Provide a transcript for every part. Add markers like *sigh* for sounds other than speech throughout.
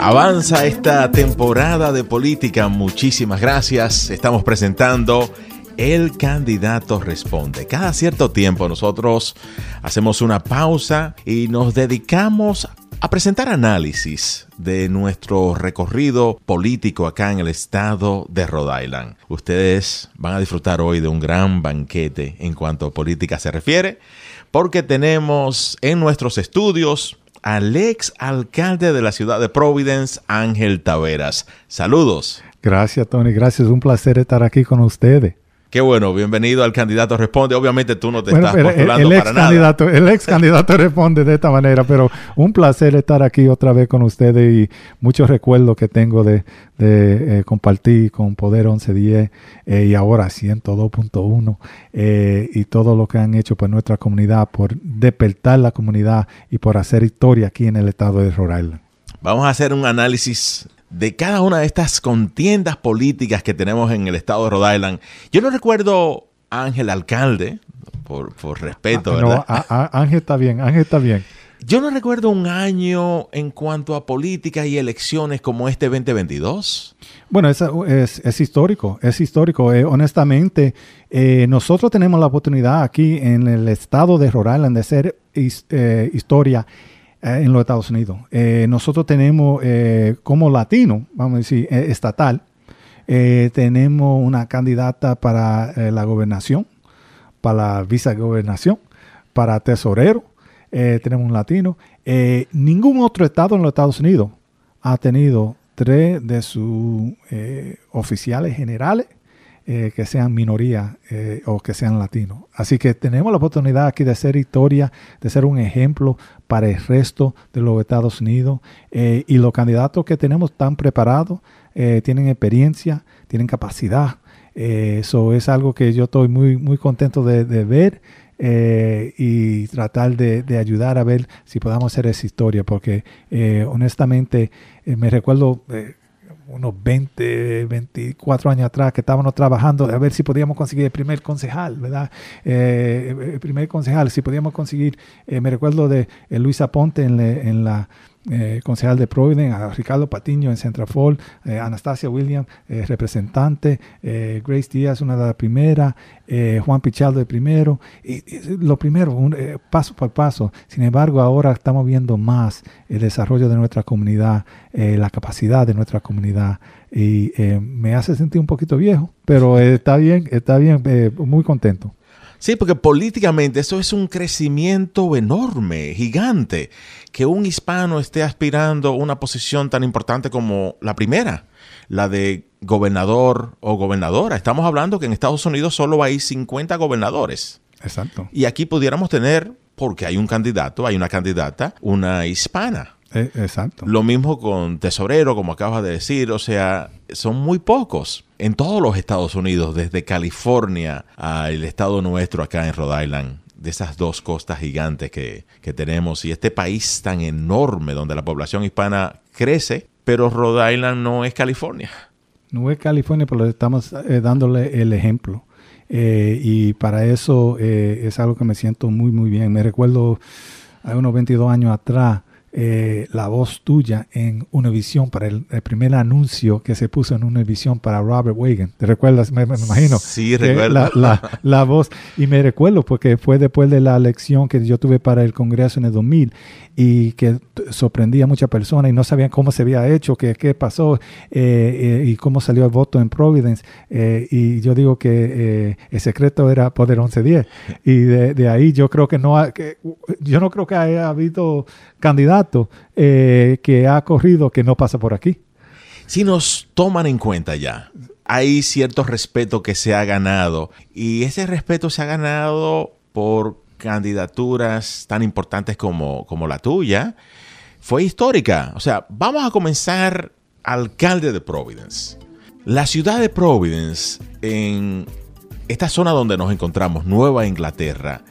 Avanza esta temporada de política. Muchísimas gracias. Estamos presentando El candidato responde. Cada cierto tiempo nosotros hacemos una pausa y nos dedicamos a presentar análisis de nuestro recorrido político acá en el estado de Rhode Island. Ustedes van a disfrutar hoy de un gran banquete en cuanto a política se refiere, porque tenemos en nuestros estudios al ex alcalde de la ciudad de Providence, Ángel Taveras. Saludos. Gracias, Tony. Gracias. Un placer estar aquí con ustedes. Qué bueno, bienvenido al candidato responde. Obviamente tú no te estás postulando el, ex para candidato, El ex candidato responde de esta manera, pero un placer estar aquí otra vez con ustedes y muchos recuerdos que tengo de, de eh, compartir con Poder 1110 eh, y ahora 102.1 eh, y todo lo que han hecho por nuestra comunidad, por despertar la comunidad y por hacer historia aquí en el estado de Rhode Island. Vamos a hacer un análisis de cada una de estas contiendas políticas que tenemos en el estado de Rhode Island. Yo no recuerdo a Ángel Alcalde, por, respeto, ¿verdad? No, Ángel está bien, Ángel está bien. Yo no recuerdo un año en cuanto a política y elecciones como este 2022. Bueno, es, es, histórico, es histórico. Eh, honestamente, eh, nosotros tenemos la oportunidad aquí en el estado de Rhode Island de hacer eh, historia en los Estados Unidos. Eh, nosotros tenemos eh, como latino, vamos a decir, estatal, tenemos una candidata para la gobernación, para la vicegobernación, para tesorero, tenemos un latino. ningún otro estado en los Estados Unidos ha tenido tres de sus oficiales generales eh, que sean minoría eh, o que sean latinos. Así que tenemos la oportunidad aquí de hacer historia, de ser un ejemplo para el resto de los Estados Unidos. Eh, y los candidatos que tenemos están preparados, tienen experiencia, tienen capacidad. Eso es algo que yo estoy muy, muy contento de, ver. y tratar de, de, ayudar a ver si podamos hacer esa historia, porque honestamente me recuerdo unos 20, 24 años atrás que estábamos trabajando a ver si podíamos conseguir el primer concejal, ¿verdad? Eh, el primer concejal, si podíamos conseguir, eh, me recuerdo de eh, Luis Aponte en, en la eh, concejal de Providence, a Ricardo Patiño en Centrafol, eh, Anastasia Williams, eh, representante, Grace Díaz, una de las primeras, Juan Pichardo de primero, y, lo primero, paso por paso. Sin embargo, ahora estamos viendo más el desarrollo de nuestra comunidad, la capacidad de nuestra comunidad, y me hace sentir un poquito viejo, pero *laughs* está bien, está bien, muy contento. Sí, porque políticamente eso es un crecimiento enorme, gigante, que un hispano esté aspirando a una posición tan importante como la primera, la de gobernador o gobernadora. Estamos hablando que en Estados Unidos solo hay 50 gobernadores. Exacto. Y aquí pudiéramos tener, porque hay un candidato, hay una candidata, una hispana. Eh, exacto. Lo mismo con tesorero, como acabas de decir, o sea, son muy pocos en todos los Estados Unidos, desde California al estado nuestro acá en Rhode Island, de esas dos costas gigantes que, tenemos y este país tan enorme donde la población hispana crece, pero Rhode Island no es California. No es California, pero estamos eh, dándole el ejemplo. Eh, y para eso es algo que me siento muy, muy bien. Me recuerdo hace unos 22 años atrás, eh, la voz tuya en Univision para el, primer anuncio que se puso en Univision para Robert Wagan. ¿Te recuerdas? Me, imagino. Sí, recuerdo. La, *laughs* la, voz. Y me recuerdo porque fue después de la elección que yo tuve para el Congreso en el 2000 y que sorprendía a muchas personas y no sabían cómo se había hecho, qué, qué pasó eh, eh, y cómo salió el voto en Providence. y yo digo que el secreto era Poder 1110. *laughs* Y de, de, ahí yo creo que no ha, que, yo no creo que haya habido eh, que ha corrido que no pasa por aquí. Si nos toman en cuenta ya, hay cierto respeto que se ha ganado y ese respeto se ha ganado por candidaturas tan importantes como, como la tuya. Fue histórica. O sea, vamos a comenzar alcalde de Providence. La ciudad de Providence, en esta zona donde nos encontramos, Nueva Inglaterra,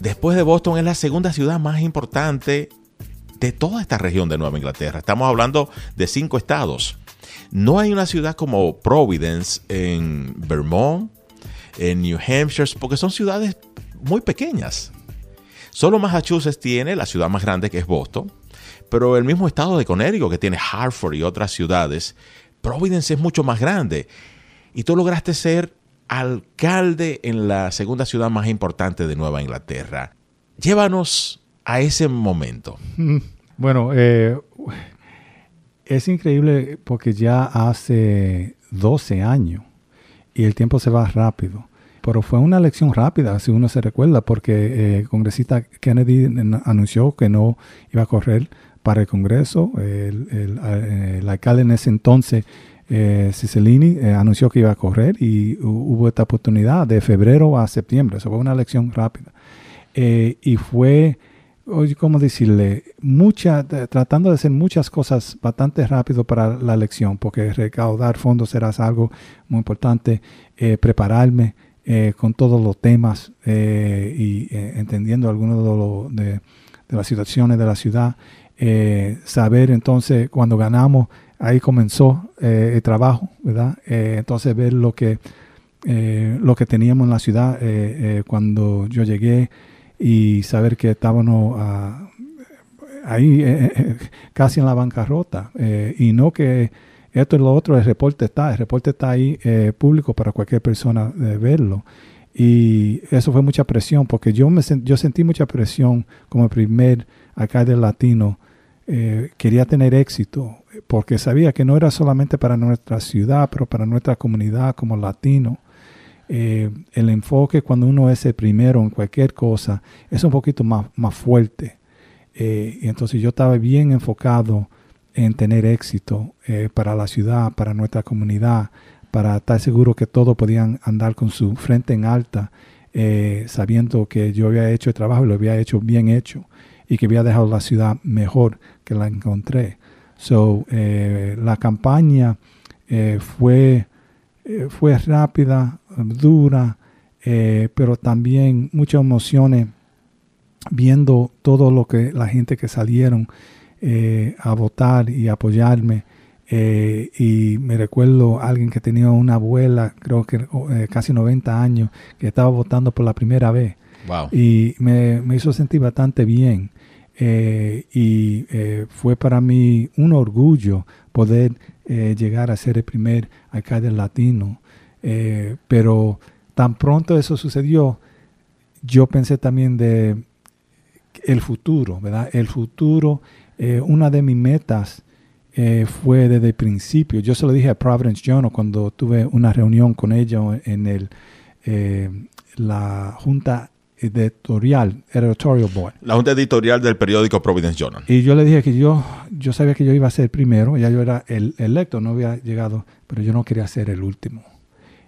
después de Boston es la segunda ciudad más importante de toda esta región de Nueva Inglaterra. Estamos hablando de cinco estados. No hay una ciudad como Providence en Vermont, en New Hampshire, porque son ciudades muy pequeñas. Solo Massachusetts tiene la ciudad más grande que es Boston, pero el mismo estado de Connecticut, que tiene Hartford y otras ciudades, Providence es mucho más grande. Y tú lograste ser alcalde en la segunda ciudad más importante de Nueva Inglaterra. Llévanos a ese momento. Mm, bueno, eh, es increíble porque ya hace 12 años y el tiempo se va rápido. Pero fue una elección rápida, si uno se recuerda, porque eh, el congresista Kennedy anunció que no iba a correr para el Congreso. El, alcalde en ese entonces, eh, Cicilline, eh, anunció que iba a correr y hubo esta oportunidad de febrero a septiembre. Eso fue una elección rápida. y fue ¿cómo decirle? Mucha, tratando de hacer muchas cosas bastante rápido para la elección, porque recaudar fondos era algo muy importante, eh, prepararme eh, con todos los temas eh, y entendiendo algunos de, de, las situaciones de la ciudad, saber entonces cuando ganamos, ahí comenzó el trabajo, ¿verdad? entonces ver lo que, lo que teníamos en la ciudad cuando yo llegué, y saber que estábamos ah, ahí eh, eh, casi en la bancarrota eh, y no que esto y lo otro, el reporte está, el reporte está ahí público para cualquier persona verlo. Y eso fue mucha presión, porque yo, me yo sentí mucha presión como primer alcalde latino. quería tener éxito, porque sabía que no era solamente para nuestra ciudad, pero para nuestra comunidad como latino. Eh, el enfoque cuando uno es el primero en cualquier cosa es un poquito más, más fuerte. Eh, entonces yo estaba bien enfocado en tener éxito eh, para la ciudad, para nuestra comunidad, para estar seguro que todos podían andar con su frente en alta, sabiendo que yo había hecho el trabajo y lo había hecho bien hecho y que había dejado la ciudad mejor que la encontré. So, la campaña fue eh, fue rápida, dura, eh, pero también muchas emociones viendo todo lo que la gente que salieron eh, a votar y apoyarme. y me recuerdo alguien que tenía una abuela, creo que casi 90 años, que estaba votando por la primera vez. Y me, me, hizo sentir bastante bien. Y fue para mí un orgullo poder eh, llegar a ser el primer alcalde latino. Eh, pero tan pronto eso sucedió, yo pensé también de el futuro, ¿verdad? El futuro, eh, una de mis metas fue desde el principio. Yo se lo dije a Providence Journal cuando tuve una reunión con ella en el, la Junta editorial, editorial board. La junta editorial del periódico Providence Journal. Y yo le dije que yo, yo sabía que yo iba a ser primero, ya yo era el electo, no había llegado, pero yo no quería ser el último.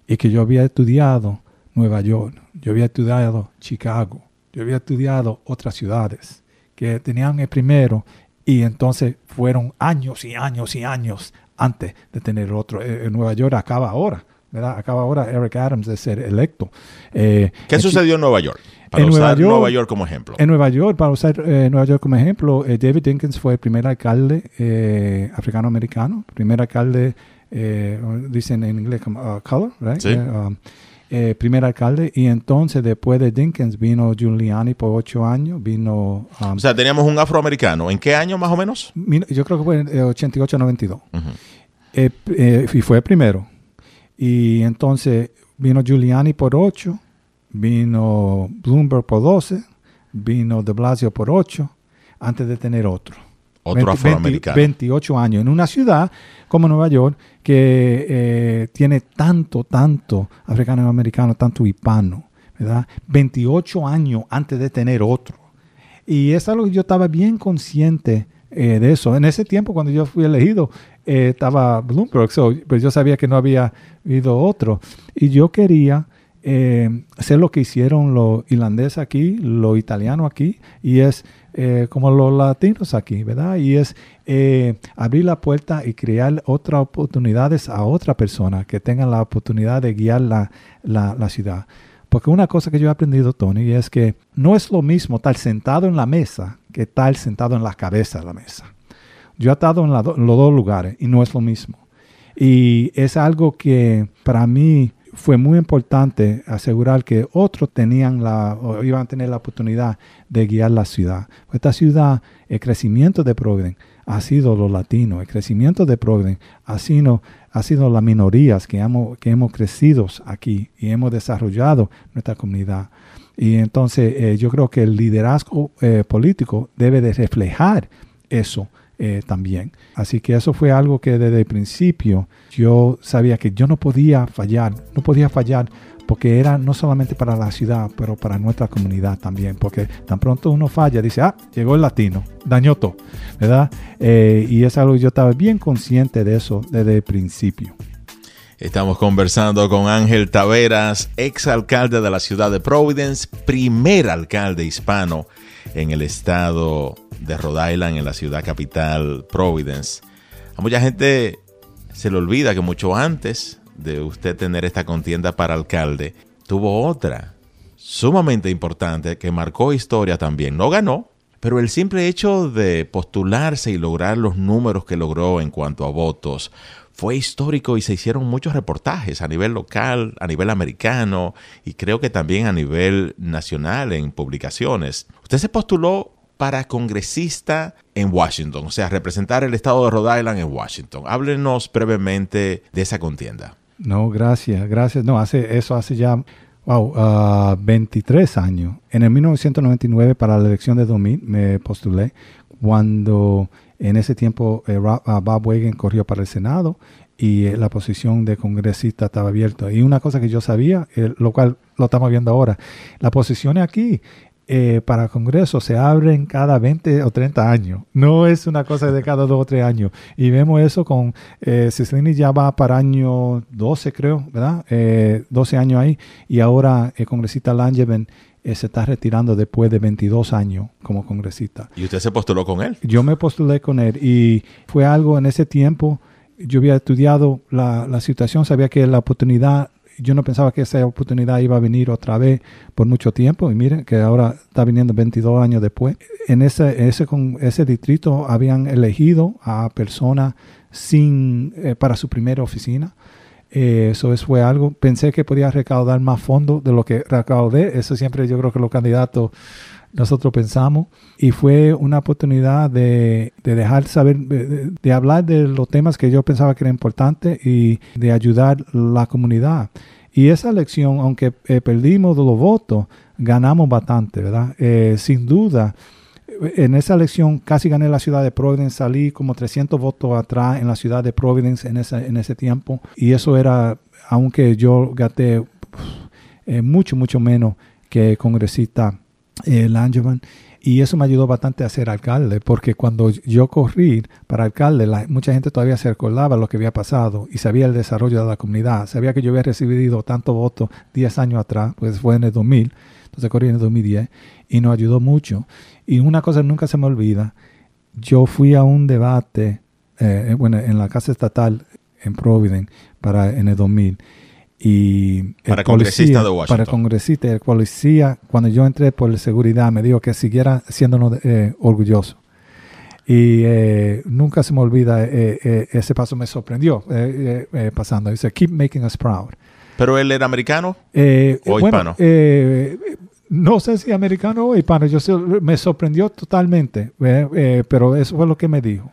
Y que yo había estudiado Nueva York, yo había estudiado Chicago, yo había estudiado otras ciudades que tenían el primero y entonces fueron años y años y años antes de tener otro. Eh, en Nueva York acaba ahora. ¿Verdad? Acaba ahora Eric Adams de ser electo. Eh, ¿Qué sucedió en Nueva York? Para en usar Nueva York, Nueva York como ejemplo. En Nueva York, para usar eh, Nueva York como ejemplo, eh, David Dinkins fue el primer alcalde eh, africano-americano, primer alcalde, dicen en inglés como uh, color, right? Sí. Um, primer alcalde, y entonces después de Dinkins vino Giuliani por ocho años, vino... Um, o sea, teníamos un afroamericano. ¿En qué año más o menos? Yo creo que fue en 88-92. y fue el primero. Y entonces vino Giuliani por ocho, vino Bloomberg por 12, vino de Blasio por 8, antes de tener otro. Otro afroamericano. 28 años, en una ciudad como Nueva York que eh, tiene tanto, tanto africano-americano, tanto hispano, ¿verdad? 28 años antes de tener otro. Y es algo que yo estaba bien consciente eh, de eso. En ese tiempo, cuando yo fui elegido, eh, estaba Bloomberg, pues yo sabía que no había habido otro. Y yo quería eh, hacer lo que hicieron los irlandeses aquí, los italianos aquí, y es eh, como los latinos aquí, ¿verdad? Y es eh, abrir la puerta y crear otras oportunidades a otra persona que tengan la oportunidad de guiar la, la, ciudad. Porque una cosa que yo he aprendido, Tony, es que no es lo mismo estar sentado en la mesa que estar sentado en la cabeza de la mesa. Yo he estado en, en los dos lugares y no es lo mismo. Y es algo que para mí fue muy importante asegurar que otros tenían la, o iban a tener la oportunidad de guiar la ciudad. Esta ciudad, el crecimiento de Providence ha sido los latinos, el crecimiento de Providence ha sido, ha sido las minorías que hemos, que hemos crecido aquí y hemos desarrollado nuestra comunidad. Y entonces eh, yo creo que el liderazgo eh, político debe de reflejar eso eh, también. Así que eso fue algo que desde el principio yo sabía que yo no podía fallar, no podía fallar porque era no solamente para la ciudad, pero para nuestra comunidad también, porque tan pronto uno falla, dice, ah, llegó el latino, dañó todo, ¿verdad? y es algo yo estaba bien consciente de eso desde el principio. Estamos conversando con Ángel Taveras, ex alcalde de la ciudad de Providence, primer alcalde hispano en el estado de Rhode Island, en la ciudad capital Providence. A mucha gente se le olvida que mucho antes de usted tener esta contienda para alcalde, tuvo otra sumamente importante que marcó historia también. No ganó, pero el simple hecho de postularse y lograr los números que logró en cuanto a votos fue histórico y se hicieron muchos reportajes a nivel local, a nivel americano y creo que también a nivel nacional en publicaciones. Usted se postuló para congresista en Washington, o sea, representar el estado de Rhode Island en Washington. Háblenos brevemente de esa contienda. No, gracias, gracias. No, hace eso hace ya wow, 23 ah, años. En el 1999 para la elección de 2000 me postulé cuando en ese tiempo eh, ah, Bob Wagen corrió para el Senado y eh, la posición de congresista estaba abierta. Y una cosa que yo sabía, lo cual lo estamos viendo ahora, las posiciones aquí eh, para Congreso se abren cada 20 o 30 años. No es una cosa de cada 2 o 3 años. Y vemos eso con eh, ya va para año 12, creo, ¿verdad? 12 años ahí. Y ahora el congresista Langevin eh, se está retirando después de 22 años como congresista. ¿Y usted se postuló con él? Yo me postulé con él y fue algo en ese tiempo, yo había estudiado la, la situación, sabía que la oportunidad, yo no pensaba que esa oportunidad iba a venir otra vez por mucho tiempo y miren que ahora está viniendo 22 años después. En ese, ese, con ese distrito habían elegido a personas sin, eh, para su primera oficina eh, eso fue algo. Pensé que podía recaudar más fondos de lo que recaudé. Eso siempre yo creo que los candidatos nosotros pensamos. Y fue una oportunidad de, dejar saber, de, hablar de los temas que yo pensaba que eran importantes y de ayudar la comunidad. Y esa elección, aunque eh, perdimos los votos, ganamos bastante, ¿verdad? Eh, sin duda en esa elección casi gané la ciudad de Providence, salí como 300 votos atrás en la ciudad de Providence en ese, en ese tiempo. Y eso era, aunque yo gaté eh, mucho, mucho menos que congresista eh, Langevin. Y eso me ayudó bastante a ser alcalde, porque cuando yo corrí para alcalde, mucha gente todavía se acordaba lo que había pasado y sabía el desarrollo de la comunidad. Sabía que yo había recibido tanto voto 10 años atrás, pues fue en el 2000, entonces corrí en el 2010 y nos ayudó mucho. Y una cosa nunca se me olvida, yo fui a un debate eh, eh, bueno, en la Casa Estatal en Providence para, en el 2000. Y para congresista de Washington. Para congresista, el policía, cuando yo entré por la seguridad, me dijo que siguiera siendo eh, orgulloso. Y nunca se me olvida, ese paso me sorprendió pasando. Dice, keep making us proud. ¿Pero él era americano o hispano? No sé si americano o hispano, yo me sorprendió totalmente, eh, pero eso fue lo que me dijo.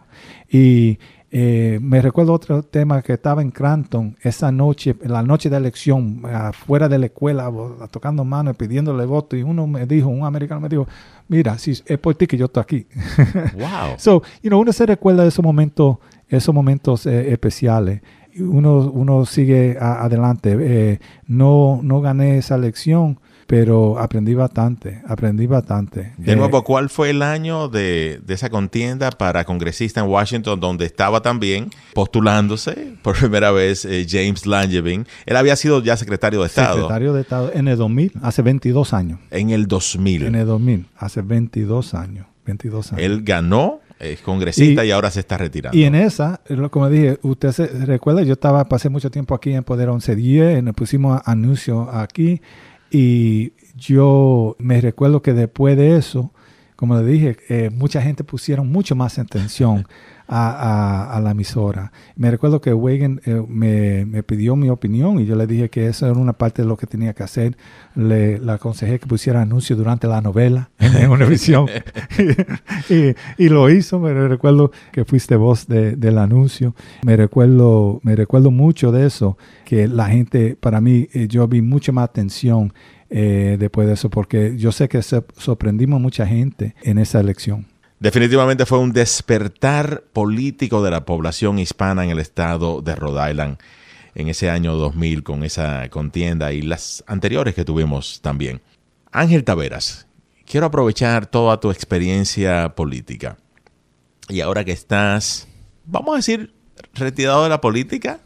Y eh, me recuerdo otro tema que estaba en Cranton esa noche, la noche de elección, afuera de la escuela, tocando manos, pidiéndole voto, y uno me dijo, un americano me dijo, mira, si es por ti que yo estoy aquí. *laughs* Wow. so, you know, uno se recuerda de esos momentos, esos momentos eh, especiales. Uno, uno sigue adelante. no, no gané esa elección, pero aprendí bastante, aprendí bastante. De nuevo, eh, ¿cuál fue el año de, esa contienda para congresista en Washington, donde estaba también postulándose por primera vez eh, James Langevin? Él había sido ya secretario de Estado. Secretario de Estado en el 2000, hace 22 años. En el 2000. En el 2000, hace 22 años. 22 años. Él ganó es congresista y, ahora se está retirando. Y en esa, como dije, usted se recuerda, yo estaba, pasé mucho tiempo aquí en Poder 1110, nos pusimos anuncio aquí y yo me recuerdo que después de eso, como le dije, eh, mucha gente pusieron mucho más atención *laughs* a, la emisora. Me recuerdo que Wagen eh, me, pidió mi opinión y yo le dije que eso era una parte de lo que tenía que hacer. Le, aconsejé que pusiera anuncios durante la novela *laughs* en una visión *laughs* y, lo hizo. Me recuerdo que fuiste voz del anuncio. Me recuerdo, me recuerdo mucho de eso, que la gente, para mí, eh, yo vi mucha más atención eh, después de eso, porque yo sé que sorprendimos mucha gente en esa elección. Definitivamente fue un despertar político de la población hispana en el estado de Rhode Island en ese año 2000 con esa contienda y las anteriores que tuvimos también. Ángel Taveras, quiero aprovechar toda tu experiencia política. Y ahora que estás, vamos a decir, retirado de la política,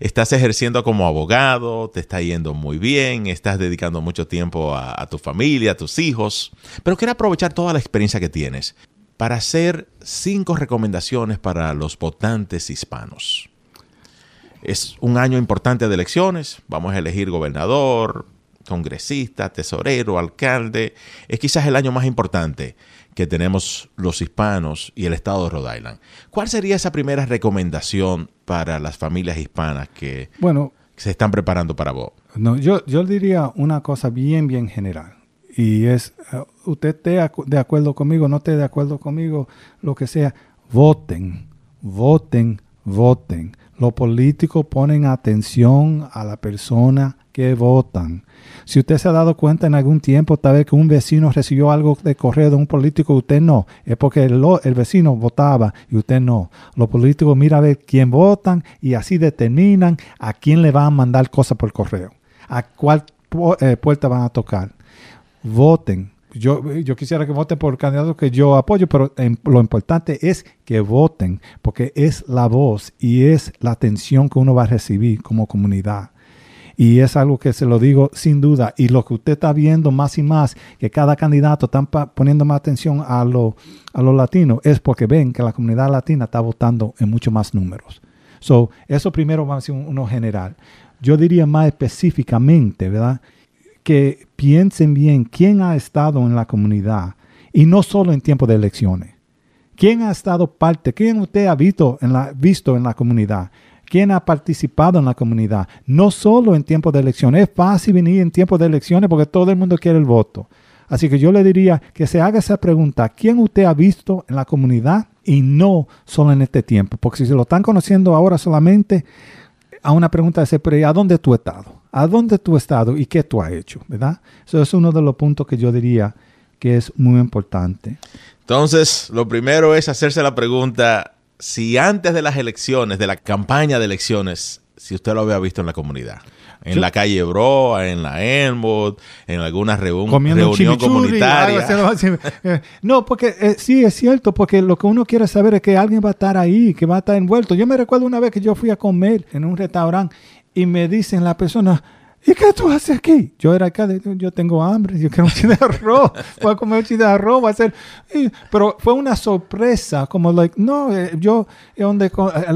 estás ejerciendo como abogado, te está yendo muy bien, estás dedicando mucho tiempo a, a, tu familia, a tus hijos, pero quiero aprovechar toda la experiencia que tienes para hacer cinco recomendaciones para los votantes hispanos. Es un año importante de elecciones, vamos a elegir gobernador, congresista, tesorero, alcalde. Es quizás el año más importante que tenemos los hispanos y el estado de Rhode Island. ¿Cuál sería esa primera recomendación para las familias hispanas que bueno, se están preparando para vos? No, yo, yo diría una cosa bien, bien general y es, eh, usted esté de acuerdo conmigo, no esté de acuerdo conmigo, lo que sea, voten, voten, voten. Los políticos ponen atención a la persona que votan. Si usted se ha dado cuenta en algún tiempo, tal vez que un vecino recibió algo de correo de un político, usted no, es porque el, vecino votaba y usted no. Los políticos miran a ver quién votan y así determinan a quién le van a mandar cosas por correo, a cuál eh, puerta van a tocar voten. Yo, yo quisiera que voten por candidatos que yo apoyo, pero lo importante es que voten, porque es la voz y es la atención que uno va a recibir como comunidad. Y es algo que se lo digo sin duda. Y lo que usted está viendo más y más, que cada candidato está poniendo más atención a los a latinos, es porque ven que la comunidad latina está votando en mucho más números. So, eso primero va a ser uno general. Yo diría más específicamente, ¿verdad? Que piensen bien quién ha estado en la comunidad y no solo en tiempo de elecciones. ¿Quién ha estado parte? ¿Quién usted ha visto en la, visto en la comunidad? ¿Quién ha participado en la comunidad? No solo en tiempo de elecciones. Es fácil venir en tiempo de elecciones porque todo el mundo quiere el voto. Así que yo le diría que se haga esa pregunta. ¿Quién usted ha visto en la comunidad? Y no solo en este tiempo. Porque si se lo están conociendo ahora solamente, a una pregunta de pero ¿a dónde tú has estado? ¿A dónde tú has estado y qué tú has hecho? ¿Verdad? Eso es uno de los puntos que yo diría que es muy importante. Entonces, lo primero es hacerse la pregunta si antes de las elecciones, de la campaña de elecciones, si usted lo había visto en la comunidad. En la calle Broa, en la Enwood, en alguna reunión comunitaria. *laughs* Eh, no, porque eh, sí es cierto, porque lo que uno quiere saber es que alguien va a estar ahí, que va a estar envuelto. Yo me recuerdo una vez que yo fui a comer en un restaurante y me dicen la persona, ¿y qué tú haces aquí? Yo era acá, yo tengo hambre, yo quiero un chile de arroz, voy a comer un chile de arroz, va a ser... pero fue una sorpresa, como, like, no, eh, yo, donde,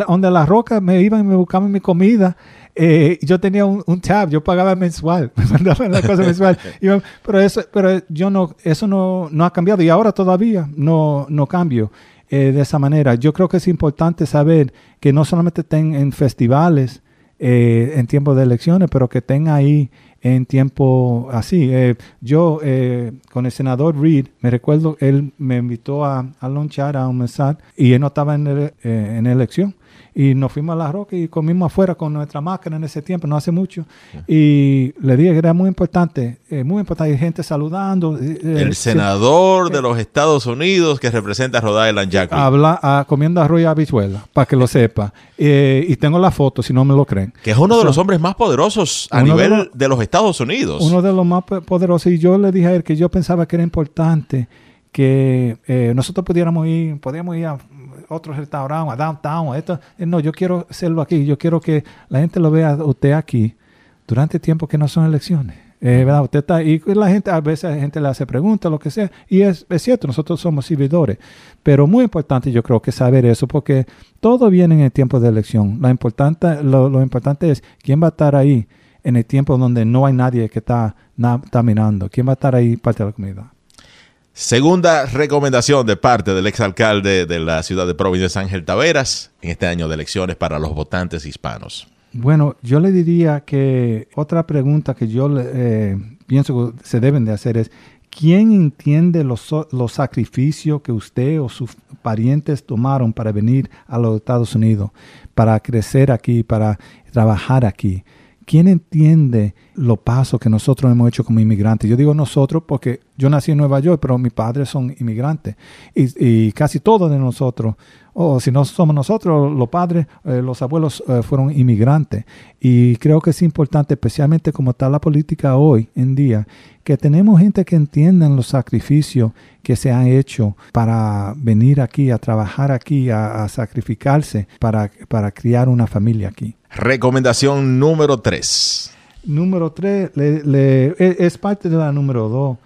donde la roca me iban y me buscaban mi comida, eh, yo tenía un, tab, yo pagaba mensual, *laughs* me mandaban la cosa mensual. *laughs* pero eso, pero yo no, eso no, no ha cambiado y ahora todavía no, no cambio eh, de esa manera. Yo creo que es importante saber que no solamente estén en festivales eh, en tiempo de elecciones, pero que estén ahí en tiempo así. yo con el senador Reed, me recuerdo, él me invitó a, a lonchar a un mensaje y él no estaba en, en elección y nos fuimos a la roca y comimos afuera con nuestra máquina en ese tiempo, no hace mucho. Y le dije que era muy importante, eh, muy importante, hay gente saludando. Eh, eh, el senador de los Estados Unidos que representa a Rhode Island, Jack. Habla ah, comiendo arroz y habichuela, para que lo sepa. y tengo la foto, si no me lo creen. Que es uno de los hombres más poderosos a nivel de, los Estados Unidos. Uno de los más poderosos. Y yo le dije a él que yo pensaba que era importante que nosotros pudiéramos ir, podíamos ir a otro restaurante, a downtown, esto. Eh, no, yo quiero hacerlo aquí. Yo quiero que la gente lo vea usted aquí durante tiempo que no son elecciones. Eh, ¿verdad? Usted está, y la gente, a veces la gente le hace preguntas, lo que sea, y es, es, cierto, nosotros somos servidores, pero muy importante yo creo que saber eso, porque todo viene en el tiempo de elección. Lo importante, lo, importante es quién va a estar ahí en el tiempo donde no hay nadie que está, está mirando, quién va a estar ahí parte de la comunidad. Segunda recomendación de parte del exalcalde de la ciudad de Providencia, Ángel Taveras, en este año de elecciones para los votantes hispanos. Bueno, yo le diría que otra pregunta que yo eh, pienso que se deben de hacer es, ¿quién entiende los, los sacrificios que usted o sus parientes tomaron para venir a los Estados Unidos, para crecer aquí, para trabajar aquí? ¿Quién entiende los pasos que nosotros hemos hecho como inmigrantes? Yo digo nosotros porque yo nací en Nueva York, pero mis padres son inmigrantes. Y, casi todos de nosotros, o si no somos nosotros, los padres, eh, los abuelos eh, fueron inmigrantes. Y creo que es importante, especialmente como está la política hoy en día, que tenemos gente que entienda los sacrificios que se han hecho para venir aquí, a trabajar aquí, a, sacrificarse para, para criar una familia aquí. Recomendación número 3. Número 3 e, es parte de la número 2,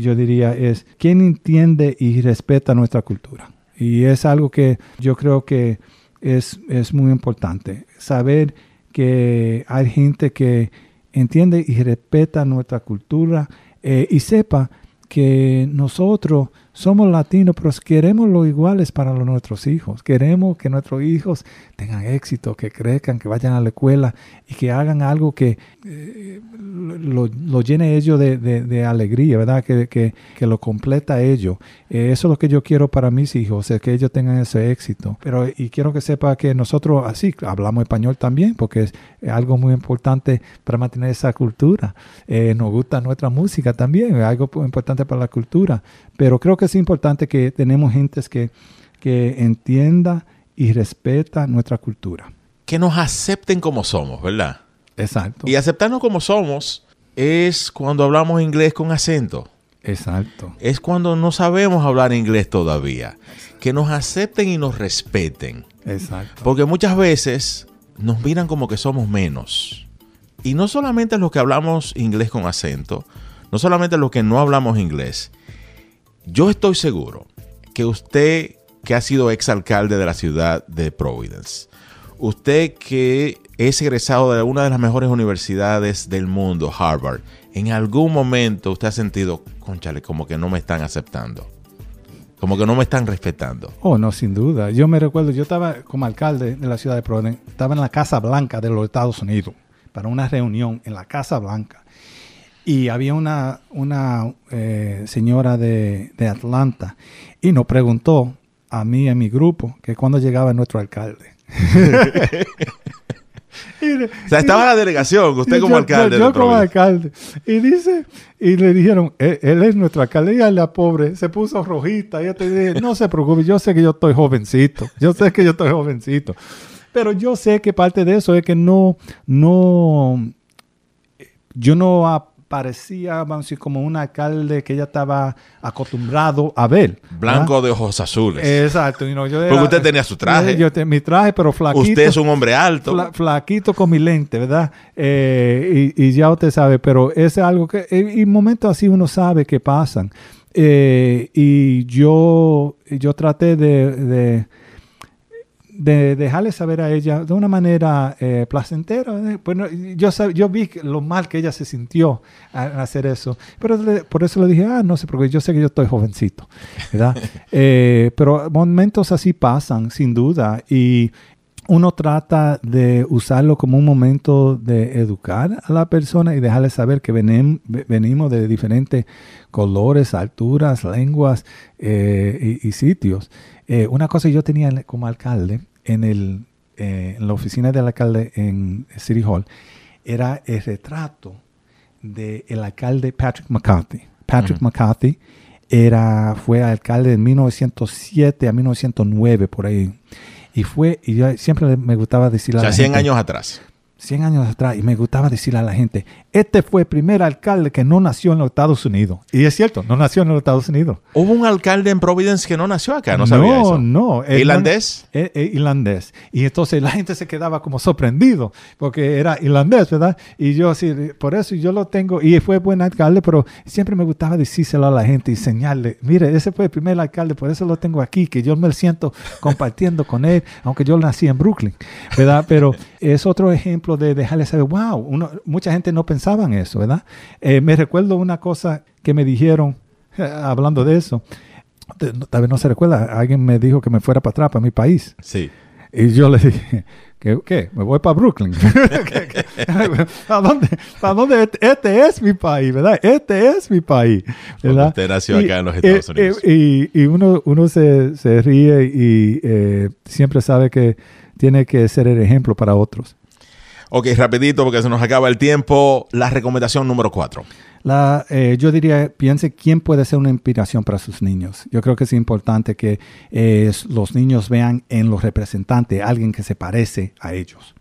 yo diría, es quién entiende y respeta nuestra cultura. Y es algo que yo creo que es, es muy importante. Saber que hay gente que entiende y respeta nuestra cultura eh, y sepa que nosotros somos latinos, pero queremos lo iguales para nuestros hijos. Queremos que nuestros hijos tengan éxito, que crezcan, que vayan a la escuela y que hagan algo que eh, lo, llene ellos de, alegría, ¿verdad? Que, que, lo completa ellos. Eh, eso es lo que yo quiero para mis hijos, es que ellos tengan ese éxito. Pero y quiero que sepa que nosotros así hablamos español también, porque es algo muy importante para mantener esa cultura. Eh, nos gusta nuestra música también, es algo importante para la cultura. Pero creo que es importante que tenemos gentes que, que entienda y respeta nuestra cultura. Que nos acepten como somos, ¿verdad? Exacto. Y aceptarnos como somos es cuando hablamos inglés con acento. Exacto. Es cuando no sabemos hablar inglés todavía. Que nos acepten y nos respeten. Exacto. Porque muchas veces nos miran como que somos menos. Y no solamente los que hablamos inglés con acento, no solamente los que no hablamos inglés, yo estoy seguro que usted que ha sido exalcalde de la ciudad de Providence, usted que es egresado de una de las mejores universidades del mundo, Harvard, en algún momento usted ha sentido, conchale, como que no me están aceptando. Como que no me están respetando. Oh, no, sin duda. Yo me recuerdo, yo estaba como alcalde de la ciudad de Providence, estaba en la Casa Blanca de los Estados Unidos para una reunión en la Casa Blanca. Y había una, una eh, señora de, Atlanta y nos preguntó a mí y a mi grupo que cuando llegaba nuestro alcalde. *laughs* o sea, estaba en la delegación, usted como alcalde. Yo, como alcalde. Y dice, y le dijeron, e, él, es nuestro alcalde. Y la pobre se puso rojita. Y yo te dije, no se preocupe, yo sé que yo estoy jovencito. Yo sé que yo estoy jovencito. Pero yo sé que parte de eso es que no, no, yo no parecía, vamos a decir, como un alcalde que ella estaba acostumbrado a ver. Blanco de ojos azules. Exacto. Porque usted tenía su traje. Yo, mi traje, pero flaquito. Usted es un hombre alto. flaquito con mi lente, ¿verdad? Eh, y, ya usted sabe, pero es algo que, en momentos así uno sabe que pasan. Eh, y yo, yo traté de de dejarle saber a ella de una manera eh, placentera. Bueno, yo, yo vi lo mal que ella se sintió al hacer eso, pero por eso le dije, ah, no sé, porque yo sé que yo estoy jovencito, ¿verdad? *laughs* Eh, pero momentos así pasan, sin duda, y uno trata de usarlo como un momento de educar a la persona y dejarle saber que venimos de diferentes colores, alturas, lenguas eh, y, sitios. Eh, una cosa que yo tenía como alcalde en, el, eh, en la oficina del alcalde en City Hall era el retrato del alcalde Patrick McCarthy. Patrick McCarthy era, fue alcalde de 1907 a 1909, por ahí. Y fue, y yo siempre me gustaba decirle o sea, 100 años atrás. 100 años atrás y me gustaba decirle a la gente, este fue el primer alcalde que no nació en los Estados Unidos. Y es cierto, no nació en los Estados Unidos. Hubo un alcalde en Providence que no nació acá, no sabía eso. No, no. ¿Irlandés? Eh, eh, irlandés. Y entonces la gente se quedaba como sorprendido porque era irlandés, ¿verdad? Y yo así, por eso yo lo tengo, y fue buen alcalde, pero siempre me gustaba decírselo a la gente y enseñarle, mire, ese fue el primer alcalde, por eso lo tengo aquí, que yo me siento compartiendo con él, aunque yo nací en Brooklyn, ¿verdad? Pero es otro ejemplo de dejarle saber, wow, mucha gente no pensaba en eso, ¿verdad? Eh, me recuerdo una cosa que me dijeron, *laughs* hablando de eso, tal vez no se recuerda, alguien me dijo que me fuera para atrás, para mi país. Sí. Y yo le dije, ¿qué? qué? Me voy para Brooklyn. *laughs* ¿Para dónde? ¿Para dónde? Este, este es mi país, ¿verdad? Este es mi país. ¿verdad? Usted nació acá en los Estados Unidos. Y, y, uno, uno se, se ríe y eh, siempre sabe que tiene que ser el ejemplo para otros. Ok, rapidito porque se nos acaba el tiempo. La recomendación número cuatro. La, eh, yo diría, piense quién puede ser una inspiración para sus niños. Yo creo que es importante que eh, los niños vean en los representantes alguien que se parece a ellos.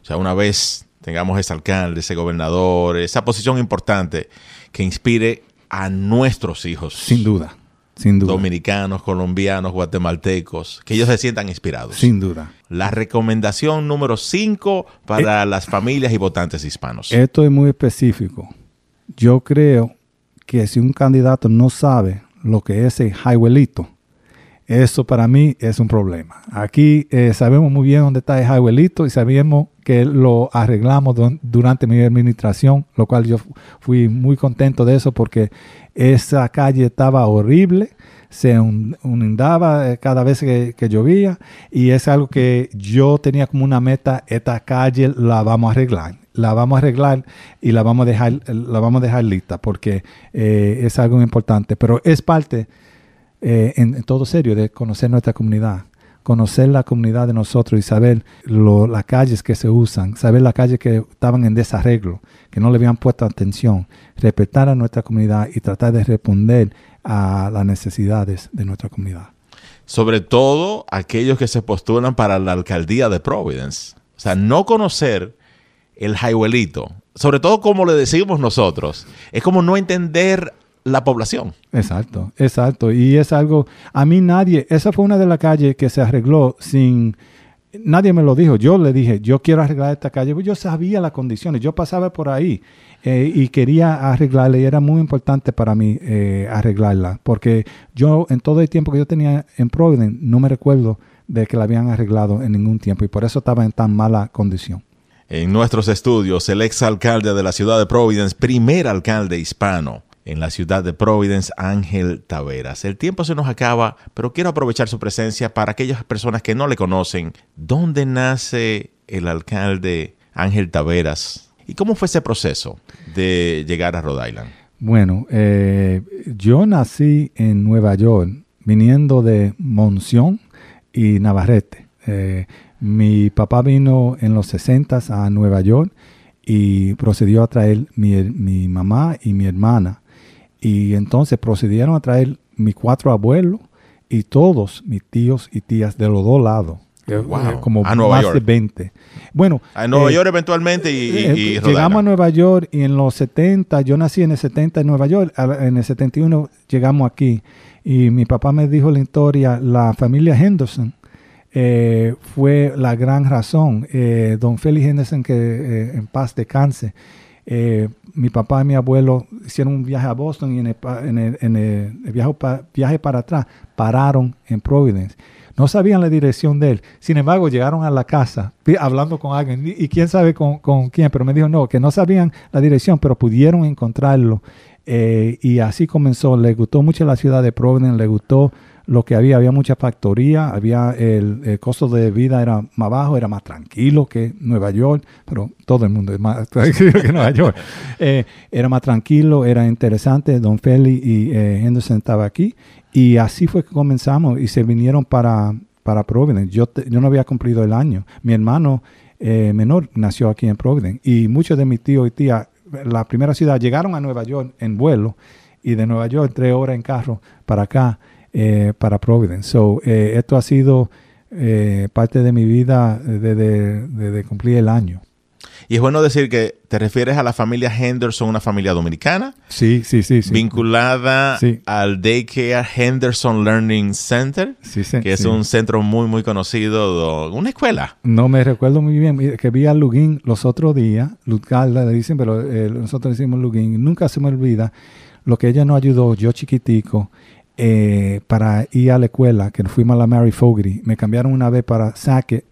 O sea, una vez tengamos ese alcalde, ese gobernador, esa posición importante que inspire a nuestros hijos. Sin duda, sin duda. Dominicanos, colombianos, guatemaltecos, que ellos se sientan inspirados. Sin duda. La recomendación número 5 para eh, las familias y votantes hispanos. Esto es muy específico yo creo que si un candidato no sabe lo que es el highwayito, eso para mí es un problema. Aquí eh, sabemos muy bien dónde está el highwayito y sabemos que lo arreglamos durante mi administración, lo cual yo fui muy contento de eso porque esa calle estaba horrible, se inundaba eh, cada vez que, llovía y es algo que yo tenía como una meta, esta calle la vamos a arreglar la vamos a arreglar y la vamos a dejar, la vamos a dejar lista porque eh, es algo importante. Pero es parte, eh, en, todo serio, de conocer nuestra comunidad, conocer la comunidad de nosotros y saber las calles que se usan, saber las calles que estaban en desarreglo, que no le habían puesto atención, respetar a nuestra comunidad y tratar de responder a las necesidades de nuestra comunidad. Sobre todo aquellos que se postulan para la alcaldía de Providence. O sea, no conocer el highwayito, sobre todo como le decimos nosotros, es como no entender la población. Exacto, exacto. Y es algo, a mí nadie, esa fue una de las calles que se arregló sin, nadie me lo dijo, yo le dije, yo quiero arreglar esta calle, yo sabía las condiciones, yo pasaba por ahí eh, y quería arreglarla y era muy importante para mí eh, arreglarla, porque yo en todo el tiempo que yo tenía en Providence no me recuerdo de que la habían arreglado en ningún tiempo y por eso estaba en tan mala condición. En nuestros estudios, el ex alcalde de la ciudad de Providence, primer alcalde hispano en la ciudad de Providence, Ángel Taveras. El tiempo se nos acaba, pero quiero aprovechar su presencia para aquellas personas que no le conocen. ¿Dónde nace el alcalde Ángel Taveras? ¿Y cómo fue ese proceso de llegar a Rhode Island? Bueno, eh, yo nací en Nueva York, viniendo de Monción y Navarrete. Eh, mi papá vino en los 60 a Nueva York y procedió a traer mi, mamá y mi hermana. Y entonces procedieron a traer mis cuatro abuelos y todos mis tíos y tías de los dos lados. Eh, como más de 20. Bueno, a Nueva eh, York eventualmente y, eh, llegamos a Nueva York y en los 70, yo nací en el 70 en Nueva York, en el 71 llegamos aquí y mi papá me dijo la historia, la familia Henderson eh, fue la gran razón. Eh, don Félix Henderson, que eh, en paz descanse, mi papá y mi abuelo hicieron un viaje a Boston y en el, viaje, para atrás pararon en Providence. No sabían la dirección de él. Sin embargo, llegaron a la casa hablando con alguien y quién sabe con, con quién, pero me dijo no, que no sabían la dirección, pero pudieron encontrarlo. y así comenzó. Le gustó mucho la ciudad de Providence, le gustó lo que había, había mucha factoría, había el, costo de vida era más bajo, era más tranquilo que Nueva York, pero todo el mundo es más *laughs* tranquilo que Nueva York. *laughs* Eh, era más tranquilo, era interesante, Don Feli y eh, Henderson estaban aquí y así fue que comenzamos y se vinieron para, para Providence. Yo, yo no había cumplido el año. Mi hermano eh, menor nació aquí en Providence y muchos de mis tíos y tías, la primera ciudad, llegaron a Nueva York en vuelo y de Nueva York tres horas en carro para acá eh, para Providence. So, eh, esto ha sido eh, parte de mi vida desde, cumplir el año. Y es bueno decir que te refieres a la familia Henderson, una familia dominicana. Sí, sí, sí. sí. Vinculada al Daycare Henderson Learning Center, que es un centro muy, muy conocido, una escuela. No me recuerdo muy bien, que vi a Lugin los otros días, Lutgalda le dicen, pero nosotros decimos Lugin, nunca se me olvida lo que ella nos ayudó, yo chiquitico, eh, para ir a la escuela, que fuimos a la Mary Fogarty, me cambiaron una vez para Sackett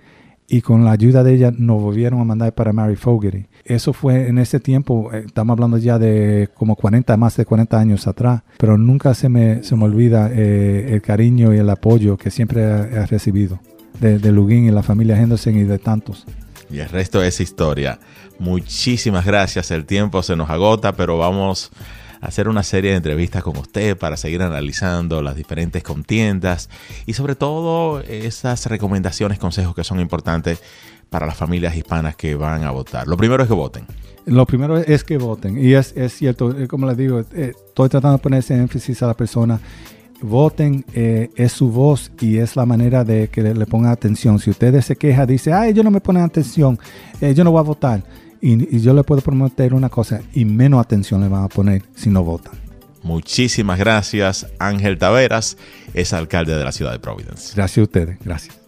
y con la ayuda de ella nos volvieron a mandar para Mary Fogarty. Eso fue en ese tiempo, eh, estamos hablando ya de como 40, más de 40 años atrás, pero nunca se me, se me olvida eh, el cariño y el apoyo que siempre he, recibido de, de Lugin y la familia Henderson y de tantos. Y el resto es historia. Muchísimas gracias. El tiempo se nos agota, pero vamos hacer una serie de entrevistas con usted para seguir analizando las diferentes contiendas y sobre todo esas recomendaciones, consejos que son importantes para las familias hispanas que van a votar. Lo primero es que voten. Lo primero es que voten. Y es, cierto, eh, como les digo, eh, estoy tratando de poner ese énfasis a la persona. Voten, eh, es su voz y es la manera de que le, pongan atención. Si ustedes se queja, dice, ay, yo no me ponen atención, yo no voy a votar y, yo le puedo prometer una cosa, y menos atención le van a poner si no votan. Muchísimas gracias, Ángel Taveras, es alcalde de la ciudad de Providence. Gracias a ustedes, gracias.